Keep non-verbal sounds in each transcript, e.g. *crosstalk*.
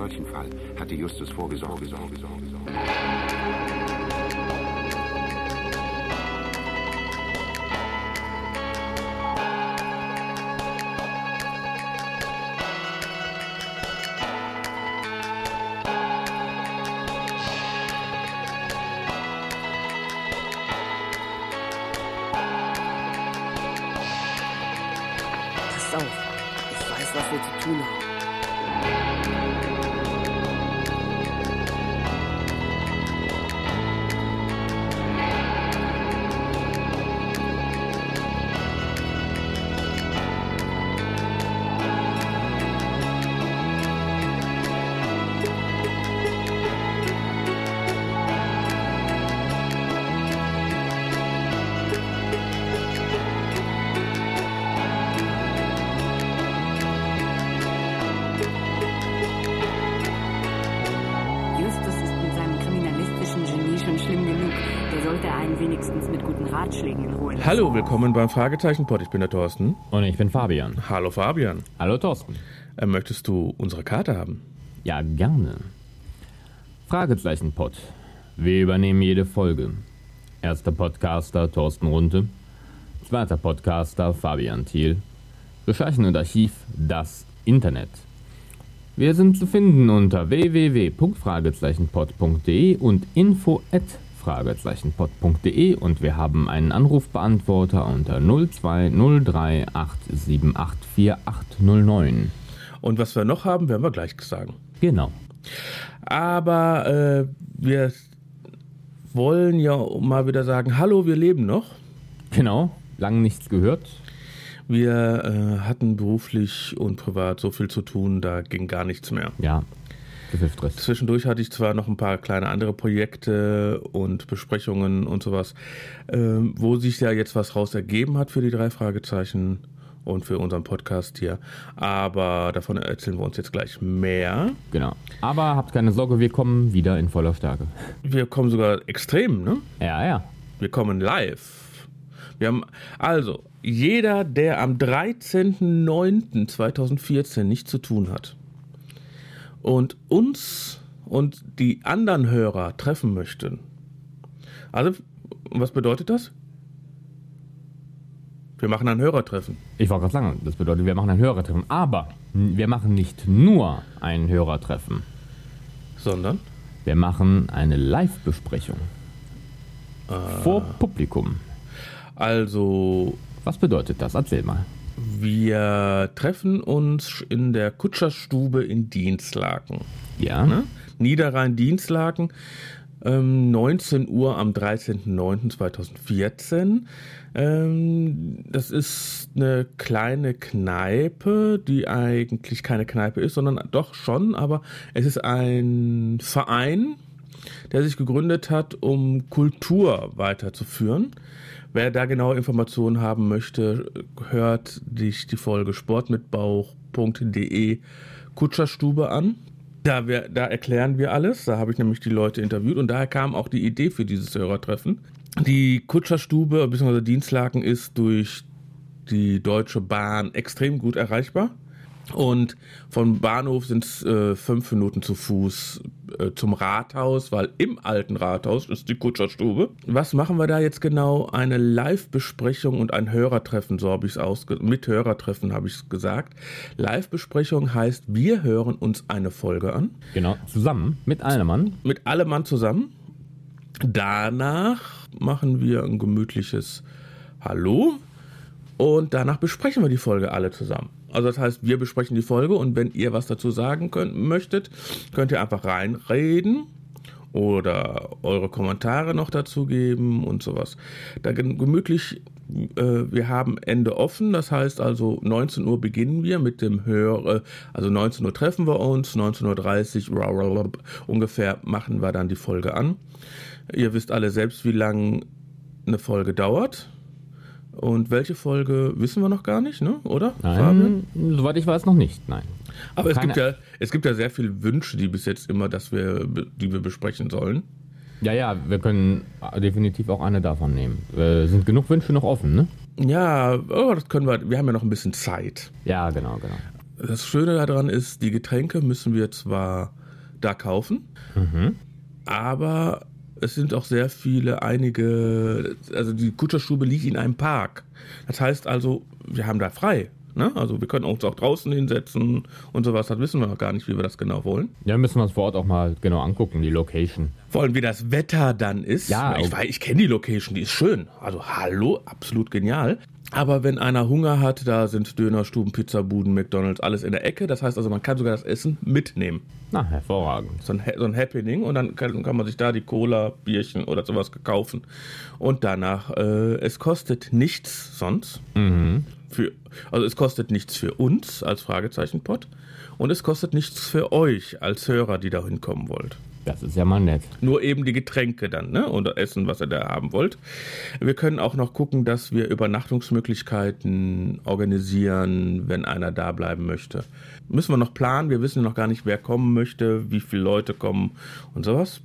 solchen Fall hatte Justus vorgesorgt. Sorge, Sorge, Sorge. Passt auf. Ich weiß, was wir zu tun haben. Hallo, willkommen beim Fragezeichenpod. Ich bin der Thorsten. Und ich bin Fabian. Hallo Fabian. Hallo Thorsten. Äh, möchtest du unsere Karte haben? Ja, gerne. Fragezeichen-Pod. Wir übernehmen jede Folge. Erster Podcaster Thorsten Runte. Zweiter Podcaster Fabian Thiel. Recherchen und Archiv Das Internet. Wir sind zu finden unter www.fragezeichenpod.de und info@fragezeichenpod.de und wir haben einen Anrufbeantworter unter 0203878489. Und was wir noch haben, werden wir gleich sagen. Genau. Aber äh, wir wollen ja mal wieder sagen, hallo, wir leben noch. Genau. Lang nichts gehört. Wir äh, hatten beruflich und privat so viel zu tun, da ging gar nichts mehr. Ja. Stress. Zwischendurch hatte ich zwar noch ein paar kleine andere Projekte und Besprechungen und sowas, ähm, wo sich ja jetzt was raus ergeben hat für die drei Fragezeichen und für unseren Podcast hier. Aber davon erzählen wir uns jetzt gleich mehr. Genau. Aber habt keine Sorge, wir kommen wieder in voller Stärke. Wir kommen sogar extrem, ne? Ja, ja. Wir kommen live. Wir haben also jeder, der am 13.09.2014 nichts zu tun hat und uns und die anderen Hörer treffen möchten. Also, was bedeutet das? Wir machen ein Hörertreffen. Ich wollte gerade sagen, das bedeutet, wir machen ein Hörertreffen. Aber wir machen nicht nur ein Hörertreffen. Sondern? Wir machen eine Live-Besprechung. Vor Publikum. Also, Was bedeutet das? Erzähl mal. Wir treffen uns in der Kutscherstube in Dienstlaken. Ja? Ne? Niederrhein-Dienstlaken, ähm, 19 Uhr am 13.09.2014. Ähm, das ist eine kleine Kneipe, die eigentlich keine Kneipe ist, sondern doch schon, aber es ist ein Verein, der sich gegründet hat, um Kultur weiterzuführen. Wer da genaue Informationen haben möchte, hört sich die Folge sportmitbauch.de Kutscherstube an. Da, wir, da erklären wir alles. Da habe ich nämlich die Leute interviewt und daher kam auch die Idee für dieses Hörertreffen. Die Kutscherstube bzw. Dienstlaken ist durch die Deutsche Bahn extrem gut erreichbar. Und vom Bahnhof sind es äh, fünf Minuten zu Fuß äh, zum Rathaus, weil im alten Rathaus ist die Kutscherstube. Was machen wir da jetzt genau? Eine Live-Besprechung und ein Hörertreffen, so habe ich es ausge... Mit Hörertreffen habe ich es gesagt. Live-Besprechung heißt, wir hören uns eine Folge an. Genau. Zusammen mit einem Mann. Mit allem Mann zusammen. Danach machen wir ein gemütliches Hallo. Und danach besprechen wir die Folge alle zusammen. Also das heißt, wir besprechen die Folge und wenn ihr was dazu sagen könnt, möchtet, könnt ihr einfach reinreden oder eure Kommentare noch dazu geben und sowas. Da gemütlich, äh, wir haben Ende offen, das heißt also 19 Uhr beginnen wir mit dem Höre, also 19 Uhr treffen wir uns, 19.30 Uhr ungefähr machen wir dann die Folge an. Ihr wisst alle selbst, wie lang eine Folge dauert. Und welche Folge wissen wir noch gar nicht, ne? Oder? Fabian? Nein, soweit ich weiß noch nicht. Nein. Aber es gibt, ja, es gibt ja sehr viele Wünsche, die bis jetzt immer, dass wir, die wir besprechen sollen. Ja, ja, wir können definitiv auch eine davon nehmen. Äh, sind genug Wünsche noch offen, ne? Ja, oh, das können wir. Wir haben ja noch ein bisschen Zeit. Ja, genau, genau. Das Schöne daran ist, die Getränke müssen wir zwar da kaufen, aber es sind auch sehr viele, einige, also die Kutscherstube liegt in einem Park. Das heißt also, wir haben da frei. Ne? Also wir können uns auch draußen hinsetzen und sowas. Das wissen wir noch gar nicht, wie wir das genau wollen. Ja, müssen wir uns vor Ort auch mal genau angucken, die Location. Vor allem, wie das Wetter dann ist. Ja, ich, weiß, ich kenne die Location, die ist schön. Also hallo, absolut genial. Aber wenn einer Hunger hat, da sind Dönerstuben, Pizzabuden, McDonalds, alles in der Ecke. Das heißt also, man kann sogar das Essen mitnehmen. Na, hervorragend. So ein, so ein Happening und dann kann, kann man sich da die Cola, Bierchen oder sowas kaufen. Und danach, äh, es kostet nichts sonst. Für, also es kostet nichts für uns als Fragezeichenpot und es kostet nichts für euch als Hörer, die da hinkommen wollt. Das ist ja mal nett. Nur eben die Getränke dann, ne? Oder Essen, was ihr da haben wollt. Wir können auch noch gucken, dass wir Übernachtungsmöglichkeiten organisieren, wenn einer da bleiben möchte. Müssen wir noch planen. Wir wissen noch gar nicht, wer kommen möchte, wie viele Leute kommen und sowas.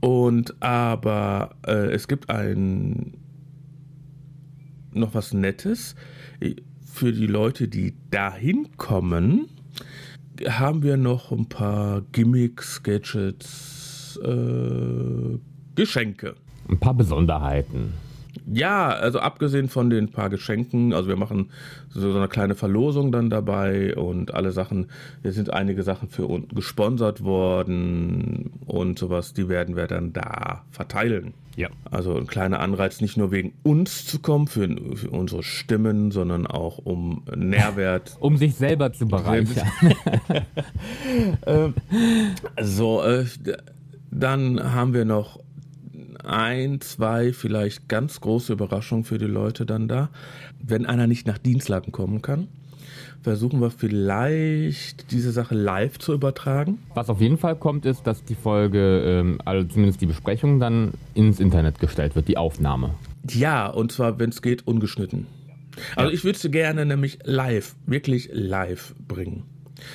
Und aber äh, es gibt ein noch was Nettes für die Leute, die dahin kommen haben wir noch ein paar Gimmicks, Gadgets, äh, Geschenke. Ein paar Besonderheiten. Ja, also abgesehen von den paar Geschenken, also wir machen so, eine kleine Verlosung dann dabei und alle Sachen, hier sind einige Sachen für uns gesponsert worden und sowas, die werden wir dann da verteilen. Ja. Also ein kleiner Anreiz, nicht nur wegen uns zu kommen, für, für unsere Stimmen, sondern auch um Nährwert *laughs* Um sich selber zu bereichern. *laughs* So, äh, dann haben wir noch ein, zwei vielleicht ganz große Überraschungen für die Leute dann da. Wenn einer nicht nach Dienstlaken kommen kann, versuchen wir vielleicht diese Sache live zu übertragen. Was auf jeden Fall kommt, ist, dass die Folge, ähm, also zumindest die Besprechung, dann ins Internet gestellt wird, die Aufnahme. Ja, und zwar, wenn es geht, ungeschnitten. Also ich würde sie gerne nämlich live, wirklich live bringen.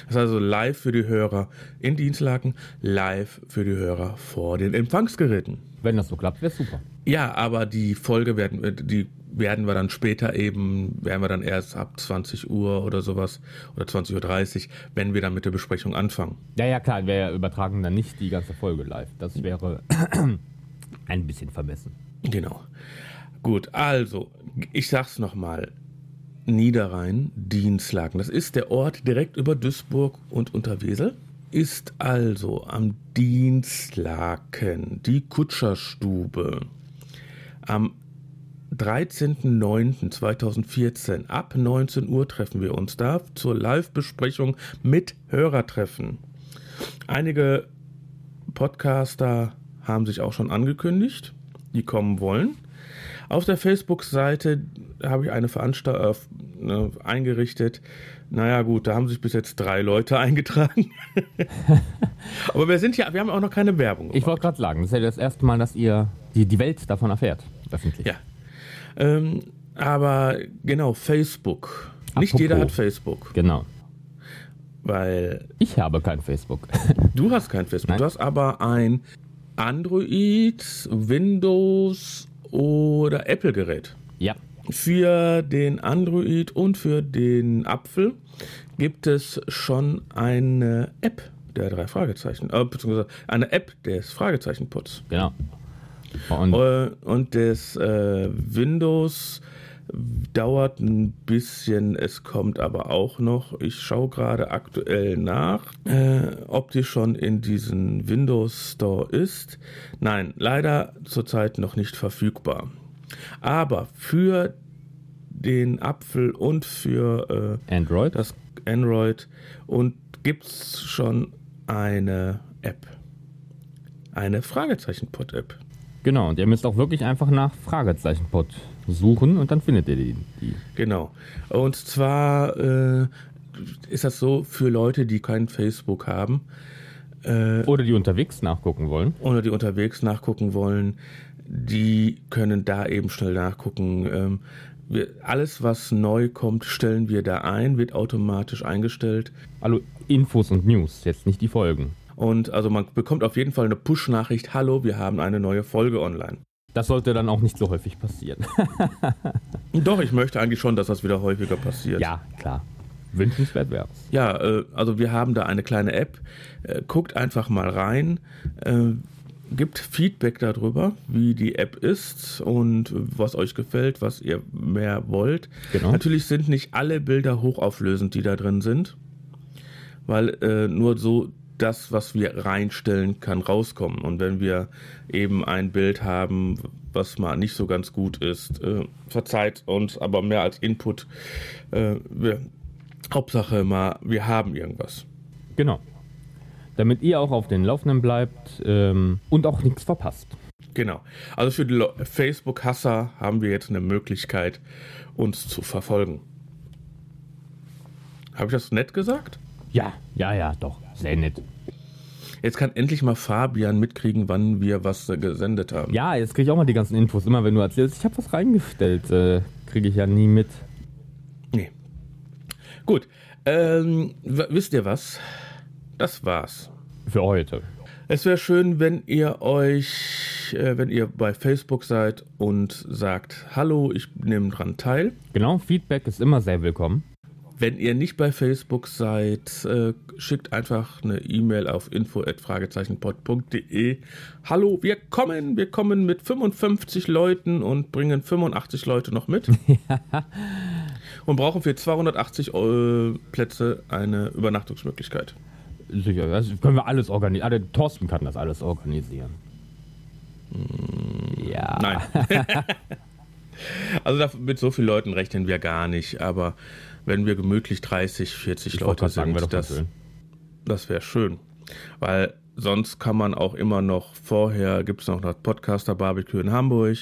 Das ist also live für die Hörer in Dienstlaken, live für die Hörer vor den Empfangsgeräten. Wenn das so klappt, wäre super. Ja, aber die Folge werden, wir- die werden wir dann später eben, werden wir dann erst ab 20 Uhr oder sowas oder 20.30 Uhr, wenn wir dann mit der Besprechung anfangen. Ja, ja, klar, wir übertragen dann nicht die ganze Folge live. Das wäre *clears throat* ein bisschen vermessen. Genau. Gut, also, ich sag's nochmal. Niederrhein, Dienstlaken. Das ist der Ort direkt über Duisburg und Unterwesel. Ist also am Dienstlaken die Kutscherstube. Am 13.09.2014 ab 19 Uhr treffen wir uns da zur Live-Besprechung mit Hörertreffen. Einige Podcaster haben sich auch schon angekündigt, die kommen wollen. Auf der Facebook-Seite habe ich eine Veranstaltung äh, ne, eingerichtet. Naja, gut, da haben sich bis jetzt drei Leute *laughs* eingetragen. *laughs* Aber wir sind ja, wir haben auch noch keine Werbung. Ich wollte gerade sagen, das ist ja das erste Mal, dass ihr die, die Welt davon erfährt. Öffentlich. Ja. Ähm, aber genau, Facebook. Nicht Apropos. jeder hat Facebook, Genau. weil Ich habe kein Facebook. *laughs* du hast kein Facebook. Nein. Du hast aber ein Android, Windows oder Apple-Gerät. ja. Für den Android und für den Apfel gibt es schon eine App der drei Fragezeichen, äh, beziehungsweise eine App des Fragezeichenputs. Genau. Und Äh, und das äh, Windows dauert ein bisschen, es kommt aber auch noch. Ich schaue gerade aktuell nach, äh, ob die schon in diesem Windows Store ist. Nein, leider zurzeit noch nicht verfügbar. Aber für den Apfel und für äh, Android? das Android und gibt's schon eine App. Eine Fragezeichen-Pod-App. Genau, und ihr müsst auch wirklich einfach nach Fragezeichenpot suchen und dann findet ihr die. die. Genau. Und zwar äh, ist das so für Leute, die kein Facebook haben Oder die unterwegs nachgucken wollen. oder die unterwegs nachgucken wollen, die können da eben schnell nachgucken. Ähm, wir, alles, was neu kommt, stellen wir da ein, wird automatisch eingestellt. Also Infos und News, jetzt nicht die Folgen. Und also man bekommt auf jeden Fall eine Push-Nachricht, hallo, wir haben eine neue Folge online. Das sollte dann auch nicht so häufig passieren. *laughs* Doch, ich möchte eigentlich schon, dass das wieder häufiger passiert. ja, klar. Wünschenswert wär's. Ja, äh, also wir haben da eine kleine App. Äh, guckt einfach mal rein. Äh, gibt Feedback darüber, wie die App ist und was euch gefällt, was ihr mehr wollt. Genau. Natürlich sind nicht alle Bilder hochauflösend, die da drin sind, weil nur so das, was wir reinstellen, kann rauskommen. Und wenn wir eben ein Bild haben, was mal nicht so ganz gut ist, äh, verzeiht uns, aber mehr als Input. Äh, wir, Hauptsache mal, wir haben irgendwas. Genau. Damit ihr auch auf den Laufenden bleibt ähm, und auch nichts verpasst. Genau. Also für die Facebook-Hasser haben wir jetzt eine Möglichkeit, uns zu verfolgen. Habe ich das nett gesagt? Ja, ja, ja, doch. Sehr nett. Jetzt kann endlich mal Fabian mitkriegen, wann wir was äh, gesendet haben. Ja, jetzt kriege ich auch mal die ganzen Infos. Immer wenn du erzählst, ich habe was reingestellt, äh, kriege ich ja nie mit. Nee. Gut. Ähm, wisst ihr was? Das war's. Für heute. Es wäre schön, wenn ihr euch, äh, wenn ihr bei Facebook seid und sagt, hallo, ich nehme dran teil. Genau, Feedback ist immer sehr willkommen. Wenn ihr nicht bei Facebook seid, äh, schickt einfach eine E-Mail auf info@fragezeichenpod.de. Hallo, wir kommen, wir kommen mit 55 Leuten und bringen 85 Leute noch mit. *laughs* und brauchen für 280 Eu- Plätze eine Übernachtungsmöglichkeit. Sicher, das können wir alles organisieren. Also, Thorsten kann das alles organisieren. Ja. Nein. *laughs* *laughs* also mit so vielen Leuten rechnen wir gar nicht, aber wenn wir gemütlich 30, 40 Ich Leute sagen, sind, das, das wäre schön. Weil sonst kann man auch immer noch, vorher gibt es noch das Podcaster Barbecue in Hamburg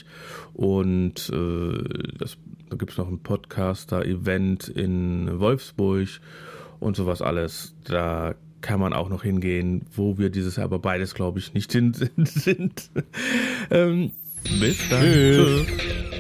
und äh, das, da gibt es noch ein Podcaster-Event in Wolfsburg und sowas alles. Da kann man auch noch hingehen, wo wir dieses Jahr aber beides, glaube ich, nicht hin *laughs* sind. ähm, bis dann. Tschüss. Tschüss.